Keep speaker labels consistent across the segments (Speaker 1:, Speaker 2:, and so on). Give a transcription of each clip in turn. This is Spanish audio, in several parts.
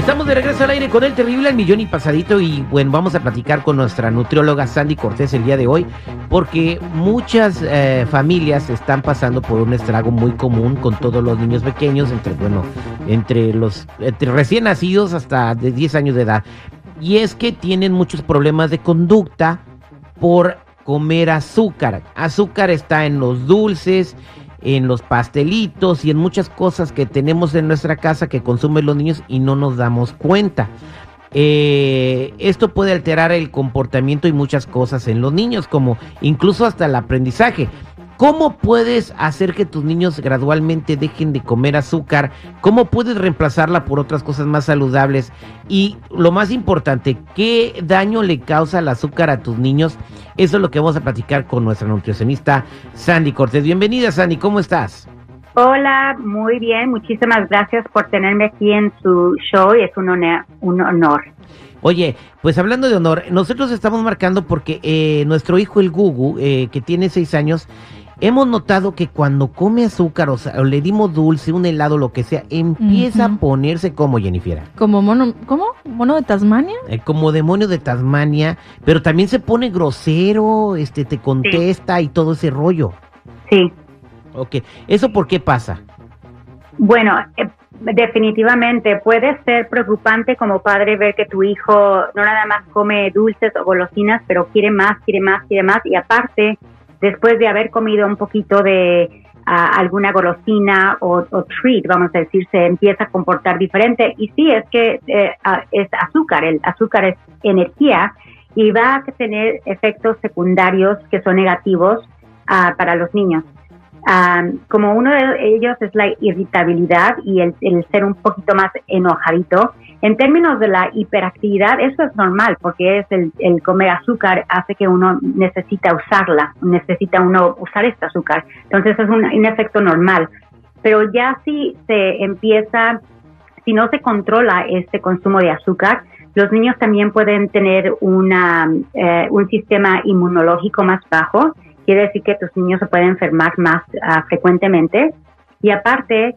Speaker 1: Estamos de regreso al aire con el terrible al millón y pasadito y bueno, vamos a platicar con nuestra nutrióloga Sandy Cortés el día de hoy porque muchas eh, familias están pasando por un estrago muy común con todos los niños pequeños, entre bueno, entre los recién nacidos hasta de 10 años de edad. Y es que tienen muchos problemas de conducta por comer azúcar. Azúcar está en los dulces, en los pastelitos y en muchas cosas que tenemos en nuestra casa que consumen los niños y no nos damos cuenta. Eh, esto puede alterar el comportamiento y muchas cosas en los niños, como incluso hasta el aprendizaje. ¿Cómo puedes hacer que tus niños gradualmente dejen de comer azúcar? ¿Cómo puedes reemplazarla por otras cosas más saludables? Y lo más importante, ¿qué daño le causa el azúcar a tus niños? Eso es lo que vamos a platicar con nuestra nutricionista Sandy Cortés. Bienvenida Sandy, ¿cómo estás?
Speaker 2: Hola, muy bien. Muchísimas gracias por tenerme aquí en su show y es un honor. Un honor.
Speaker 1: Oye, pues hablando de honor, nosotros estamos marcando porque eh, nuestro hijo el Gugu, eh, que tiene seis años, hemos notado que cuando come azúcar o, sea, o le dimos dulce, un helado, lo que sea, empieza a ponerse como Jennifer.
Speaker 3: Como mono, ¿cómo? ¿Mono de Tasmania?
Speaker 1: Eh, como demonio de Tasmania, pero también se pone grosero, este, te contesta y todo ese rollo.
Speaker 2: Sí.
Speaker 1: Ok, ¿eso por qué pasa?
Speaker 2: Bueno, eh, definitivamente puede ser preocupante como padre ver que tu hijo no nada más come dulces o golosinas, pero quiere más, quiere más, quiere más y aparte después de haber comido un poquito de alguna golosina o, treat, vamos a decir, se empieza a comportar diferente. Y sí, es que eh, es azúcar, el azúcar es energía y va a tener efectos secundarios que son negativos ah, para los niños como uno de ellos es la irritabilidad y el, ser un poquito más enojadito. En términos de la hiperactividad, eso es normal porque es el, comer azúcar hace que uno necesita usarla, necesita uno usar este azúcar. Entonces es un, efecto normal. Pero ya si se empieza, si no se controla este consumo de azúcar, los niños también pueden tener una, eh, un sistema inmunológico más bajo quiere decir que tus niños se pueden enfermar más ah, frecuentemente. Y aparte,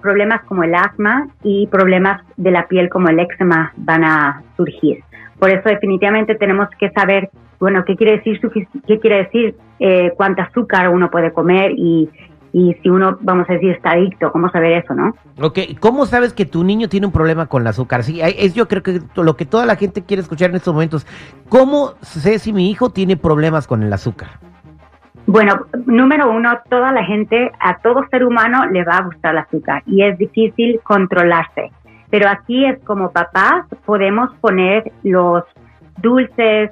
Speaker 2: problemas como el asma y problemas de la piel como el eczema van a surgir. Por eso definitivamente tenemos que saber, bueno, qué quiere decir, qué quiere decir eh, cuánta azúcar uno puede comer y, y si uno, vamos a decir, está adicto, ¿cómo saber eso, no?
Speaker 1: Ok, ¿cómo sabes que tu niño tiene un problema con el azúcar? Sí, es yo creo que lo que toda la gente quiere escuchar en estos momentos. ¿Cómo sé si mi hijo tiene problemas con el azúcar?
Speaker 2: Bueno, número uno, toda la gente, a todo ser humano le va a gustar el azúcar y es difícil controlarse. Pero aquí es como papás, podemos poner los dulces,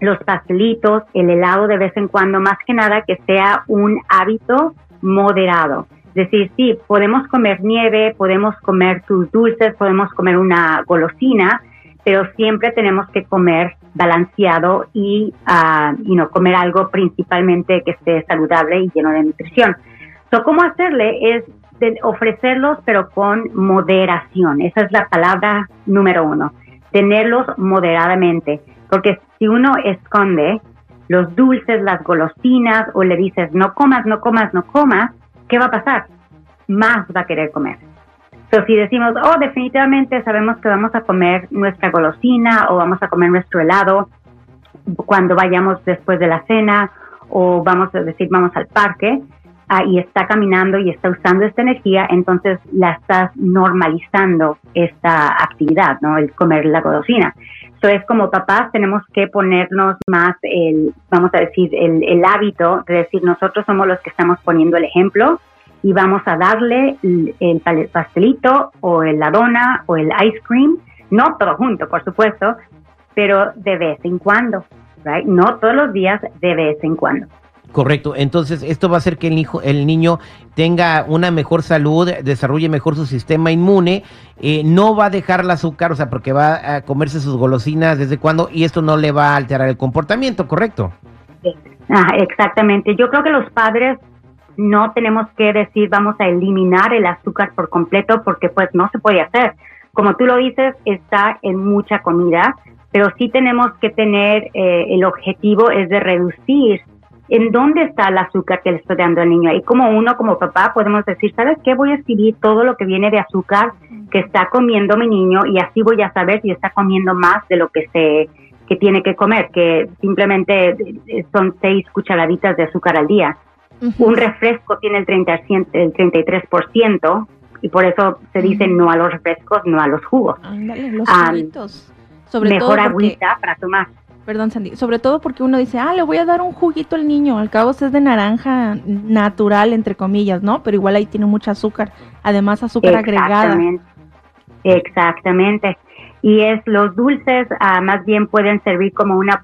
Speaker 2: los pastelitos, el helado de vez en cuando, más que nada que sea un hábito moderado. Es decir, sí, podemos comer nieve, podemos comer tus dulces, podemos comer una golosina, pero siempre tenemos que comer balanceado y uh, comer algo principalmente que esté saludable y lleno de nutrición. So, ¿Cómo hacerle? Es ofrecerlos pero con moderación. Esa es la palabra número uno. Tenerlos moderadamente. Porque si uno esconde los dulces, las golosinas o le dices no comas, no comas, no comas, ¿qué va a pasar? Más va a querer comer. Entonces, si decimos, oh, definitivamente sabemos que vamos a comer nuestra golosina o vamos a comer nuestro helado cuando vayamos después de la cena o vamos a decir, vamos al parque ah, y está caminando y está usando esta energía, entonces la estás normalizando esta actividad, ¿no? El comer la golosina. Entonces, como papás tenemos que ponernos más el, vamos a decir, el, el hábito de decir, nosotros somos los que estamos poniendo el ejemplo y vamos a darle el, pastelito o la dona o el ice cream, no todo junto, por supuesto, pero de vez en cuando. right? No todos los días, de vez en cuando.
Speaker 1: Correcto. Entonces, esto va a hacer que el, hijo, el niño tenga una mejor salud, desarrolle mejor su sistema inmune, eh, no va a dejar el azúcar, o sea, porque va a comerse sus golosinas desde cuando, y esto no le va a alterar el comportamiento, ¿correcto?
Speaker 2: Ah, exactamente. Yo creo que los padres no tenemos que decir vamos a eliminar el azúcar por completo porque pues no se puede hacer. Como tú lo dices, está en mucha comida, pero sí tenemos que tener, eh, el objetivo es de reducir en dónde está el azúcar que le estoy dando al niño. Y como uno, como papá, podemos decir, ¿sabes qué? Voy a escribir todo lo que viene de azúcar que está comiendo mi niño y así voy a saber si está comiendo más de lo que se que tiene que comer, que simplemente son seis cucharaditas de azúcar al día. Un refresco tiene el, 30, el 33% y por eso se dice no a los refrescos, no a los jugos.
Speaker 3: los juguitos. Sobre
Speaker 2: mejor agüita para tomar.
Speaker 3: Perdón, Sandy. Sobre todo porque uno dice, ah, le voy a dar un juguito al niño. Al cabo es de naranja natural, entre comillas, ¿no? Pero igual ahí tiene mucho azúcar. Además, azúcar agregada.
Speaker 2: Exactamente y es los dulces ah, más bien pueden servir como una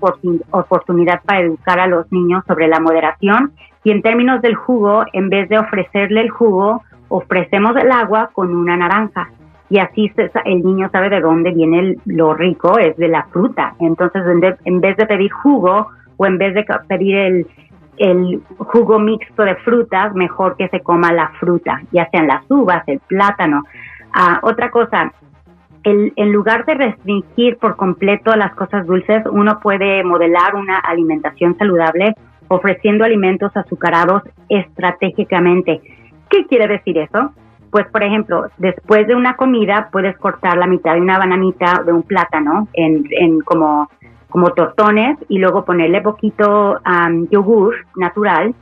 Speaker 2: oportunidad para educar a los niños sobre la moderación y en términos del jugo, en vez de ofrecerle el jugo, ofrecemos el agua con una naranja y así el niño sabe de dónde viene lo rico, es de la fruta. Entonces, en, vez de pedir jugo o en vez de pedir el, el jugo mixto de frutas, mejor que se coma la fruta, ya sean las uvas, el plátano. Ah, otra cosa, en lugar de restringir por completo las cosas dulces, uno puede modelar una alimentación saludable ofreciendo alimentos azucarados estratégicamente. ¿Qué quiere decir eso? Pues, por ejemplo, después de una comida puedes cortar la mitad de una bananita de un plátano en, en como, como tortones y luego ponerle poquito yogur natural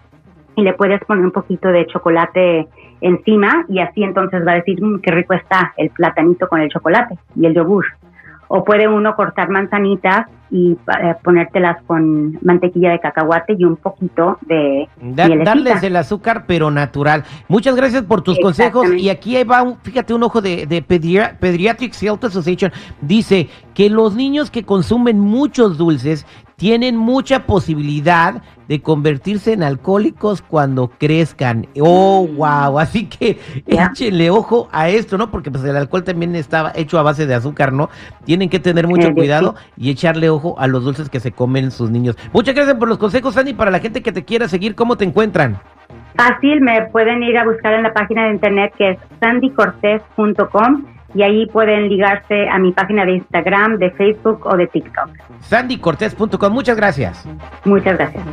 Speaker 2: y le puedes poner un poquito de chocolate encima y así entonces va a decir mm, qué rico está el platanito con el chocolate y el yogur. O puede uno cortar manzanitas y eh, ponértelas con mantequilla de cacahuate y un poquito de
Speaker 1: Darles el azúcar, pero natural. Muchas gracias por tus consejos. Y aquí va, un, fíjate, un ojo de, de Pediatric Health Association. Dice que los niños que consumen muchos dulces tienen mucha posibilidad de convertirse en alcohólicos cuando crezcan. Oh, wow. Así que échenle ojo a esto, ¿no? Porque pues el alcohol también estaba hecho a base de azúcar, ¿no? Tienen que tener mucho cuidado y echarle ojo a los dulces que se comen sus niños. Muchas gracias por los consejos, Sandy. Para la gente que te quiera seguir, ¿cómo te encuentran?
Speaker 2: Fácil, me pueden ir a buscar en la página de internet que es sandycortez.com y ahí pueden ligarse a mi página de Instagram, de Facebook o de TikTok.
Speaker 1: sandycortez.com, muchas gracias.
Speaker 2: Muchas gracias.